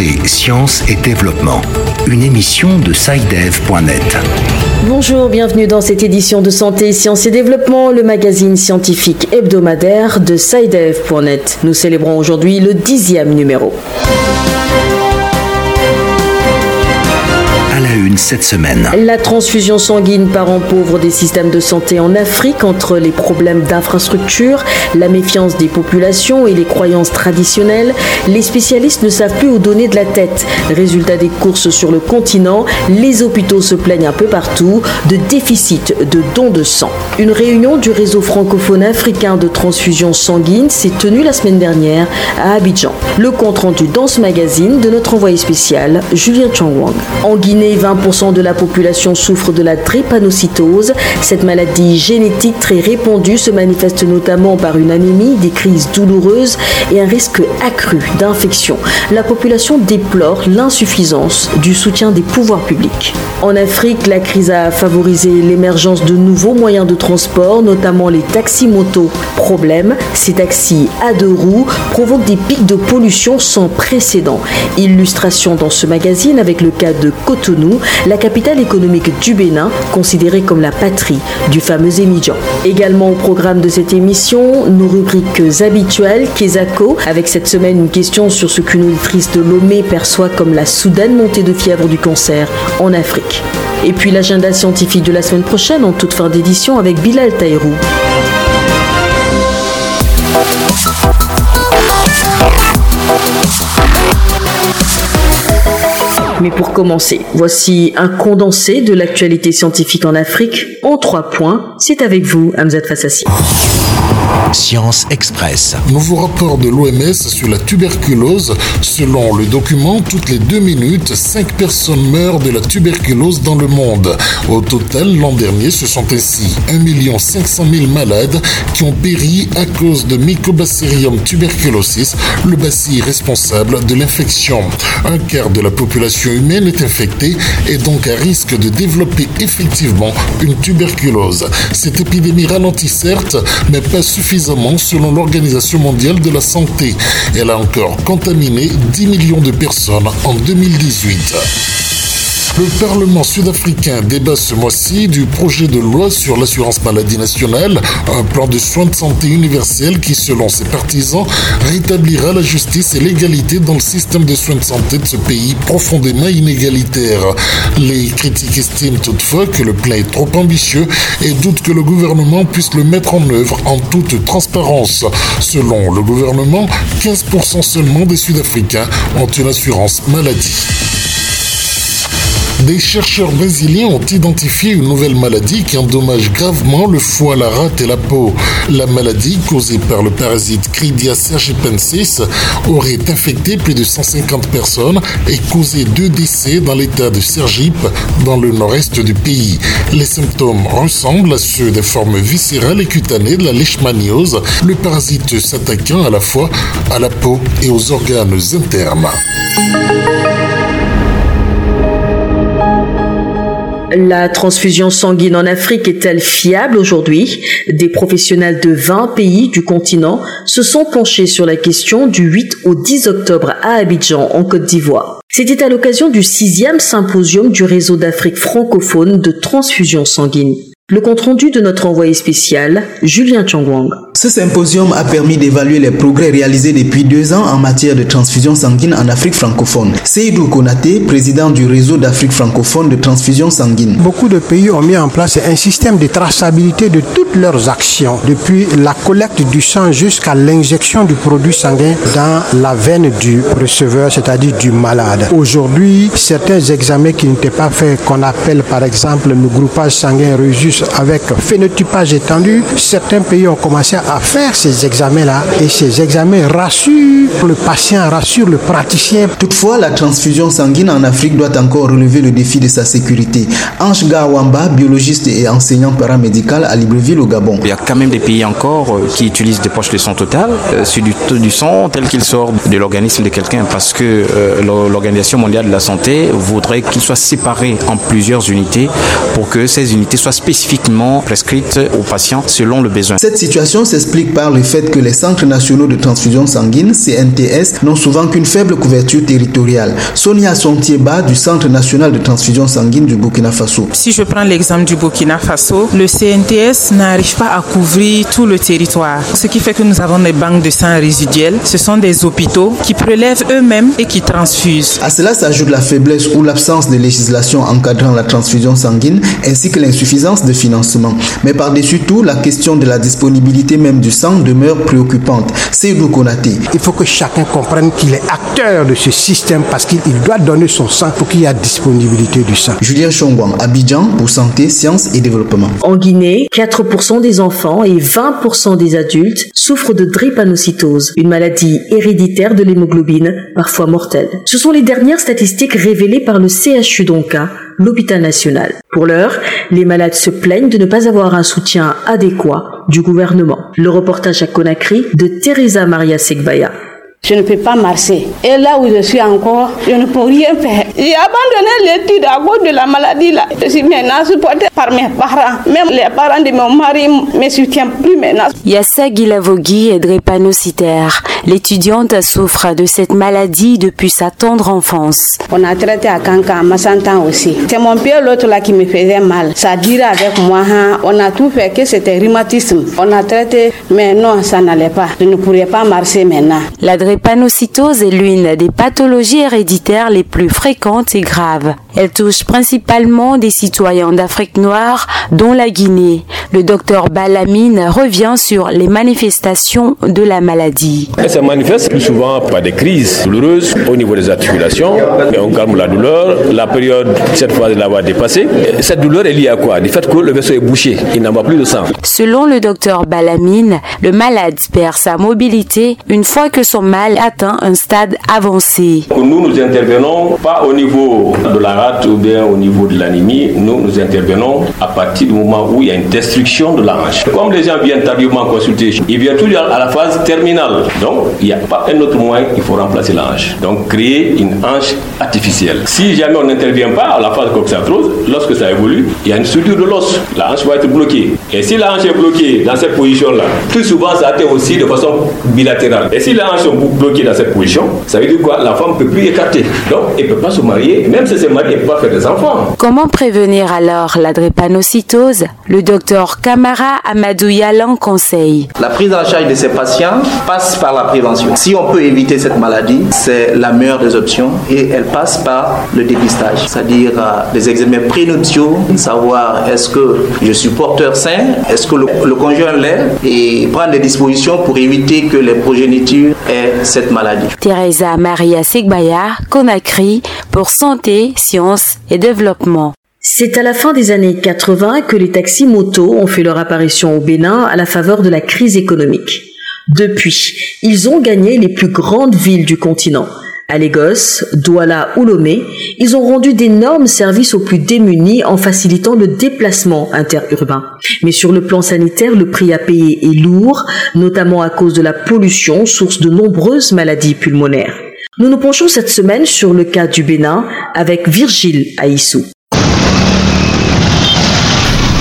Santé, sciences et développement. Une émission de SciDev.net. Bonjour, bienvenue dans cette édition de Santé, Sciences et Développement, le magazine scientifique hebdomadaire de SciDev.net. Nous célébrons aujourd'hui le dixième numéro. Cette semaine. La transfusion sanguine parent pauvre des systèmes de santé en Afrique entre les problèmes d'infrastructure, la méfiance des populations et les croyances traditionnelles, les spécialistes ne savent plus où donner de la tête. Résultat des courses sur le continent, les hôpitaux se plaignent un peu partout de déficit de dons de sang. Une réunion du réseau francophone africain de transfusion sanguine s'est tenue la semaine dernière à Abidjan. Le compte rendu dans ce magazine de notre envoyé spécial, Julien Changwang. En Guinée, 20% de la population souffre de la drépanocytose. Cette maladie génétique très répandue se manifeste notamment par une anémie, des crises douloureuses et un risque accru d'infection. La population déplore l'insuffisance du soutien des pouvoirs publics. En Afrique, la crise a favorisé l'émergence de nouveaux moyens de transport, notamment les taxis-motos. Problème, ces taxis à deux roues provoquent des pics de pollution sans précédent. Illustration dans ce magazine avec le cas de Cotonou, la capitale économique du Bénin, considérée comme la patrie du fameux Émidjan. Également au programme de cette émission, nos rubriques habituelles, Kezako, avec cette semaine une question sur ce qu'une auditrice de Lomé perçoit comme la soudaine montée de fièvre du cancer en Afrique. Et puis l'agenda scientifique de la semaine prochaine en toute fin d'édition avec Bilal Taïrou. Mais pour commencer, voici un condensé de l'actualité scientifique en Afrique en trois points. C'est avec vous, Hamzat Fassassi. Science Express. Nouveau rapport de l'OMS sur la tuberculose. Selon le document, toutes les deux minutes, cinq personnes meurent de la tuberculose dans le monde. Au total, l'an dernier, ce sont ainsi 1 500 000 malades qui ont péri à cause de Mycobacterium tuberculosis, le bacille responsable de l'infection. Un quart de la population humaine est infectée et donc à risque de développer effectivement une tuberculose. Cette épidémie ralentit certes, mais pas suffisamment selon l'Organisation mondiale de la santé. Elle a encore contaminé 10 millions de personnes en 2018. Le Parlement sud-africain débat ce mois-ci du projet de loi sur l'assurance maladie nationale, un plan de soins de santé universel qui, selon ses partisans, rétablira la justice et l'égalité dans le système de soins de santé de ce pays profondément inégalitaire. Les critiques estiment toutefois que le plan est trop ambitieux et doutent que le gouvernement puisse le mettre en œuvre en toute transparence. Selon le gouvernement, 15% seulement des Sud-Africains ont une assurance maladie. Des chercheurs brésiliens ont identifié une nouvelle maladie qui endommage gravement le foie, la rate et la peau. La maladie, causée par le parasite Cridia sergipensis, aurait infecté plus de 150 personnes et causé deux décès dans l'état de Sergipe, dans le nord-est du pays. Les symptômes ressemblent à ceux des formes viscérales et cutanées de la leishmaniose, le parasite s'attaquant à la fois à la peau et aux organes internes. La transfusion sanguine en Afrique est-elle fiable aujourd'hui? Des professionnels de 20 pays du continent se sont penchés sur la question du 8 au 10 octobre à Abidjan, en Côte d'Ivoire. C'était à l'occasion du sixième symposium du réseau d'Afrique francophone de transfusion sanguine. Le compte-rendu de notre envoyé spécial, Julien Changwang. Ce symposium a permis d'évaluer les progrès réalisés depuis deux ans en matière de transfusion sanguine en Afrique francophone. Seydou Konaté, président du réseau d'Afrique francophone de transfusion sanguine. Beaucoup de pays ont mis en place un système de traçabilité de toutes leurs actions, depuis la collecte du sang jusqu'à l'injection du produit sanguin dans la veine du receveur, c'est-à-dire du malade. Aujourd'hui, certains examens qui n'étaient pas faits, qu'on appelle par exemple le groupage sanguin Avec phénotypage étendu, certains pays ont commencé à faire ces examens-là et ces examens rassurent le patient, rassurent le praticien. Toutefois, la transfusion sanguine en Afrique doit encore relever le défi de sa sécurité. Ange Gawamba, biologiste et enseignant paramédical à Libreville au Gabon. Il y a quand même des pays encore euh, qui utilisent des poches de sang total euh, sur du, du sang tel qu'il sort de l'organisme de quelqu'un parce que euh, l'Organisation mondiale de la santé voudrait qu'il soit séparé en plusieurs unités pour que ces unités soient spécifiques spécifiquement prescrites aux patients selon le besoin. Cette situation s'explique par le fait que les centres nationaux de transfusion sanguine, CNTS, n'ont souvent qu'une faible couverture territoriale. Sonia Sontieba du Centre national de transfusion sanguine du Burkina Faso. Si je prends l'exemple du Burkina Faso, le CNTS n'arrive pas à couvrir tout le territoire. Ce qui fait que nous avons des banques de sang résiduelles. Ce sont des hôpitaux qui prélèvent eux-mêmes et qui transfusent. À cela s'ajoute la faiblesse ou l'absence de législation encadrant la transfusion sanguine ainsi que l'insuffisance de financement. Mais par-dessus tout, la question de la disponibilité même du sang demeure préoccupante. C'est Konaté. Il faut que chacun comprenne qu'il est acteur de ce système parce qu'il doit donner son sang pour qu'il y ait disponibilité du sang. Julien Chongwang, Abidjan pour Santé, Sciences et Développement. En Guinée, 4% des enfants et 20% des adultes souffrent de drépanocytose, une maladie héréditaire de l'hémoglobine, parfois mortelle. Ce sont les dernières statistiques révélées par le CHU d'Onka, l'hôpital national. Pour l'heure, les malades se plaignent de ne pas avoir un soutien adéquat du gouvernement. Le reportage à Conakry de Teresa Maria Segbaya. Je ne peux pas marcher. Et là où je suis encore, je ne peux rien faire. J'ai abandonné l'étude à cause de la maladie là. Je suis maintenant supportée par mes parents. Même les parents de mon mari ne me soutiennent plus maintenant. Yassa Gilavogui est drépanocytaire. L'étudiante souffre de cette maladie depuis sa tendre enfance. On a traité à Kanka, à Massantan aussi. C'est mon père l'autre là qui me faisait mal. Ça dirait avec moi. Hein. On a tout fait que c'était rhumatisme. On a traité, mais non, ça n'allait pas. Je ne pourrais pas marcher maintenant. La drépanocytose est l'une des pathologies héréditaires les plus fréquentes et graves. Elle touche principalement des citoyens d'Afrique noire, dont la Guinée. Le docteur Balamine revient sur les manifestations de la maladie. Se manifeste plus souvent par des crises douloureuses au niveau des articulations. Et on calme la douleur. La période, cette fois de l'avoir dépassée. Cette douleur est liée à quoi? Du fait que le vaisseau est bouché. Il n'a plus de sang. Selon le docteur Balamine, le malade perd sa mobilité une fois que son mal atteint un stade avancé. Nous, nous intervenons pas au niveau de la rate ou bien au niveau de l'anémie. Nous, nous intervenons à partir du moment où il y a une destruction de la hanche. Comme les gens viennent tardivement consulter, ils viennent toujours à la phase terminale. Donc, il n'y a pas un autre moyen, il faut remplacer la hanche. Donc, créer une hanche artificielle. Si jamais on n'intervient pas à la phase coxarthrose, lorsque ça évolue, il y a une structure de l'os. La hanche va être bloquée. Et si la hanche est bloquée dans cette position-là, plus souvent ça atteint aussi de façon bilatérale. Et si la hanche est bloquée dans cette position, ça veut dire quoi? La femme ne peut plus écarter. Donc, elle ne peut pas se marier. Même si c'est mariée, elle ne peut pas faire des enfants. Comment prévenir alors la drépanocytose? Le docteur Kamara Amadou Yalan conseille. La prise en charge de ces patients passe par la prévention. Si on peut éviter cette maladie, c'est la meilleure des options et elle passe par le dépistage, c'est-à-dire euh, des examens prénuptiaux, savoir est-ce que je suis porteur sain, est-ce que le, le conjoint l'est et prendre des dispositions pour éviter que les progénitures aient cette maladie. Teresa Maria Segbaya, Conakry, pour Santé, Sciences et Développement. C'est à la fin des années 80 que les taxis motos ont fait leur apparition au Bénin à la faveur de la crise économique. Depuis, ils ont gagné les plus grandes villes du continent. À Lagos, Douala ou Lomé, ils ont rendu d'énormes services aux plus démunis en facilitant le déplacement interurbain. Mais sur le plan sanitaire, le prix à payer est lourd, notamment à cause de la pollution, source de nombreuses maladies pulmonaires. Nous nous penchons cette semaine sur le cas du Bénin avec Virgile Aissou.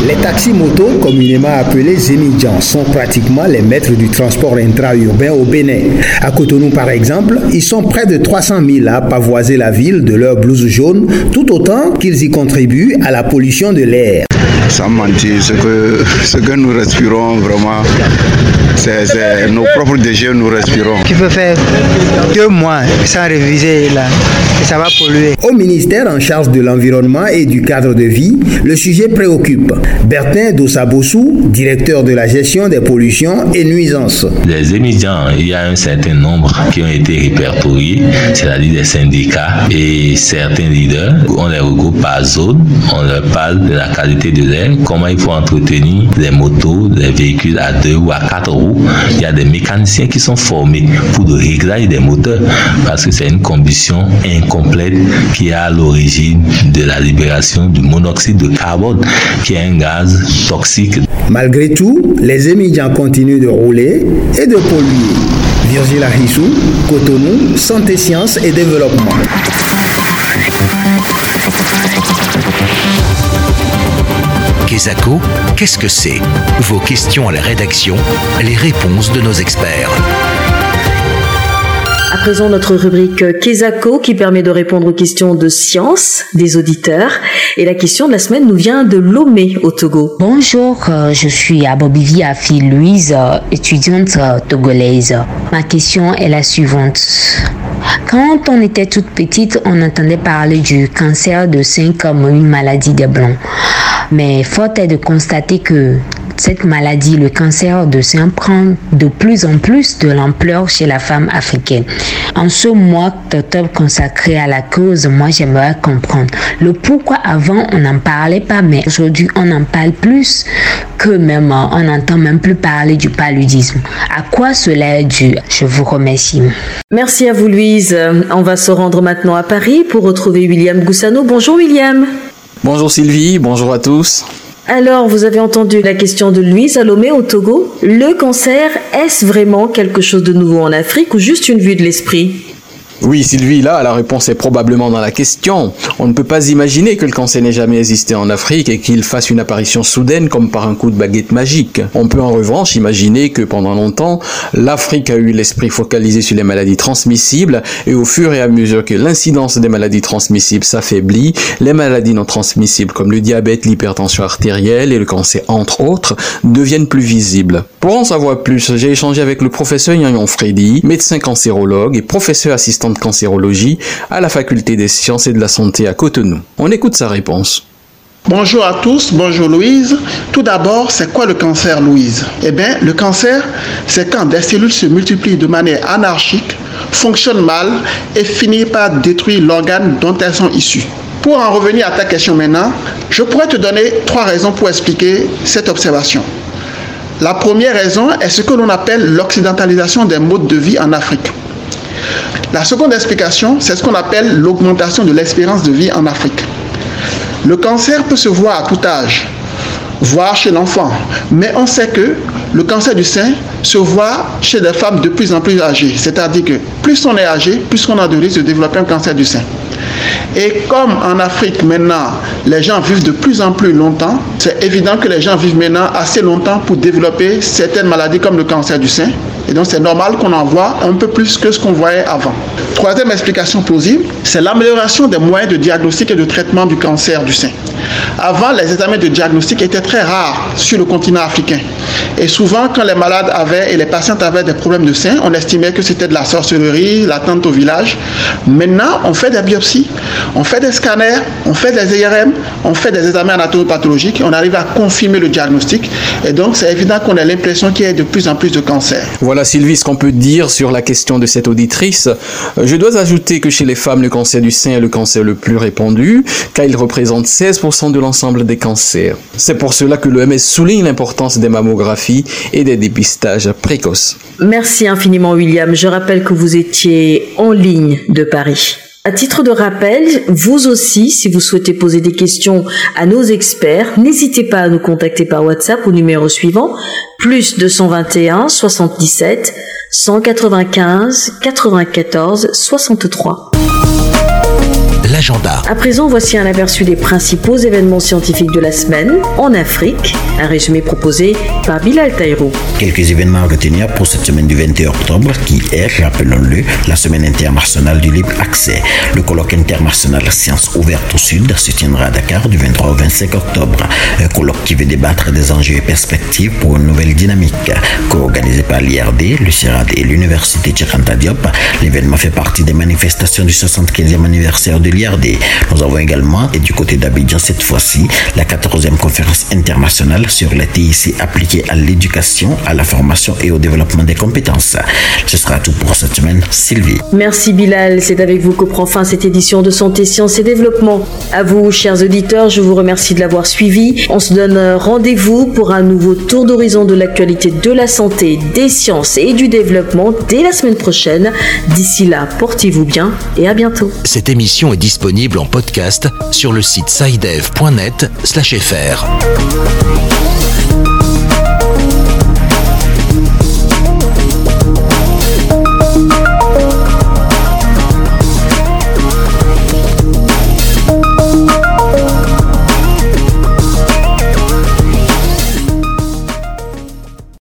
Les taxis motos, communément appelés Zémidjan, sont pratiquement les maîtres du transport intra-urbain au Bénin. À Cotonou, par exemple, ils sont près de 300 000 à pavoiser la ville de leur blouse jaune, tout autant qu'ils y contribuent à la pollution de l'air. Sans mentir, ce que, ce que nous respirons vraiment, c'est nos propres déchets nous respirons. Tu peux faire deux mois sans réviser là, et ça va polluer. Au ministère en charge de l'environnement et du cadre de vie, le sujet préoccupe. Bertin Dossabossou, directeur de la gestion des pollutions et nuisances. Les émigrants, il y a un certain nombre qui ont été répertoriés, c'est-à-dire des syndicats et certains leaders. On les regroupe par zone, on leur parle de la qualité de l'air, comment il faut entretenir les motos, les véhicules à deux ou à quatre roues. Il y a des mécaniciens qui sont formés pour le réglage des moteurs parce que c'est une combustion incomplète qui est à l'origine de la libération du monoxyde de carbone qui est un gaz toxique. Malgré tout, les émigrants continuent de rouler et de polluer. Virgile Ahissou, Cotonou, Santé, Sciences et Développement. Kesako, qu'est-ce que c'est? Vos questions à la rédaction, les réponses de nos experts. À présent, notre rubrique Kesako qui permet de répondre aux questions de science des auditeurs. Et la question de la semaine nous vient de Lomé au Togo. Bonjour, euh, je suis Abobivi Afi Louise, euh, étudiante euh, togolaise. Ma question est la suivante. Quand on était toute petite, on entendait parler du cancer de sein comme une maladie des blancs. Mais faute est de constater que cette maladie, le cancer de sein, prend de plus en plus de l'ampleur chez la femme africaine. En ce mois d'octobre consacré à la cause, moi j'aimerais comprendre le pourquoi avant on n'en parlait pas, mais aujourd'hui on en parle plus que même on n'entend même plus parler du paludisme. À quoi cela est dû? Je vous remercie. Merci à vous Louise. On va se rendre maintenant à Paris pour retrouver William Goussano. Bonjour William. Bonjour Sylvie, bonjour à tous. Alors, vous avez entendu la question de Louise Salomé au Togo. Le cancer, est-ce vraiment quelque chose de nouveau en Afrique ou juste une vue de l'esprit? Oui, Sylvie, là, la réponse est probablement dans la question. On ne peut pas imaginer que le cancer n'ait jamais existé en Afrique et qu'il fasse une apparition soudaine comme par un coup de baguette magique. On peut en revanche imaginer que pendant longtemps, l'Afrique a eu l'esprit focalisé sur les maladies transmissibles et au fur et à mesure que l'incidence des maladies transmissibles s'affaiblit, les maladies non transmissibles comme le diabète, l'hypertension artérielle et le cancer entre autres deviennent plus visibles. Pour en savoir plus, j'ai échangé avec le professeur Yanyon Freddy, médecin cancérologue et professeur assistant de cancérologie à la faculté des sciences et de la santé à Cotonou. On écoute sa réponse. Bonjour à tous, bonjour Louise. Tout d'abord, c'est quoi le cancer, Louise? Eh bien, le cancer, c'est quand des cellules se multiplient de manière anarchique, fonctionnent mal et finissent par détruire l'organe dont elles sont issues. Pour en revenir à ta question maintenant, je pourrais te donner trois raisons pour expliquer cette observation. La première raison est ce que l'on appelle l'occidentalisation des modes de vie en Afrique. La seconde explication, c'est ce qu'on appelle l'augmentation de l'espérance de vie en Afrique. Le cancer peut se voir à tout âge, voire chez l'enfant, mais on sait que le cancer du sein se voit chez des femmes de plus en plus âgées. C'est-à-dire que plus on est âgé, plus on a de risque de développer un cancer du sein. Et comme en Afrique maintenant, les gens vivent de plus en plus longtemps, c'est évident que les gens vivent maintenant assez longtemps pour développer certaines maladies comme le cancer du sein. Et donc c'est normal qu'on en voit un peu plus que ce qu'on voyait avant. Troisième explication plausible, c'est l'amélioration des moyens de diagnostic et de traitement du cancer du sein. Avant, les examens de diagnostic étaient très rares sur le continent africain. Et souvent, quand les malades avaient et les patientes avaient des problèmes de sein, on estimait que c'était de la sorcellerie, l'attente au village. Maintenant, on fait des biopsies, on fait des scanners, on fait des IRM, on fait des examens anatomopathologiques, on arrive à confirmer le diagnostic. Et donc, c'est évident qu'on a l'impression qu'il y a de plus en plus de cancers. Voilà, Sylvie, ce qu'on peut dire sur la question de cette auditrice. Je dois ajouter que chez les femmes, le cancer du sein est le cancer le plus répandu, car il représente 16% de l'ensemble des cancers. C'est pour cela que l'OMS souligne l'importance des mammographies et des dépistages précoces. Merci infiniment William. Je rappelle que vous étiez en ligne de Paris. À titre de rappel, vous aussi, si vous souhaitez poser des questions à nos experts, n'hésitez pas à nous contacter par WhatsApp au numéro suivant, plus 221 77 195 94 63 l'agenda. À présent, voici un aperçu des principaux événements scientifiques de la semaine en Afrique, un résumé proposé par Bilal Taïrou. Quelques événements à retenir pour cette semaine du 21 octobre qui est, rappelons-le, la semaine internationale du libre accès. Le colloque international Sciences ouvertes au Sud se tiendra à Dakar du 23 au 25 octobre. Un colloque qui veut débattre des enjeux et perspectives pour une nouvelle dynamique. Co-organisé par l'IRD, le CIRAD et l'Université Tchiranta Diop, l'événement fait partie des manifestations du 75e anniversaire de l'IRD. Nous avons également, et du côté d'Abidjan cette fois-ci, la 14e conférence internationale sur les TIC appliquées à l'éducation, à la formation et au développement des compétences. Ce sera tout pour cette semaine. Sylvie. Merci Bilal, c'est avec vous que prend fin cette édition de Santé, Sciences et Développement. À vous, chers auditeurs, je vous remercie de l'avoir suivi. On se donne rendez-vous pour un nouveau tour d'horizon de l'actualité de la santé, des sciences et du développement dès la semaine prochaine. D'ici là, portez-vous bien et à bientôt. Cette émission est disponible en podcast sur le site sidev.net/fr.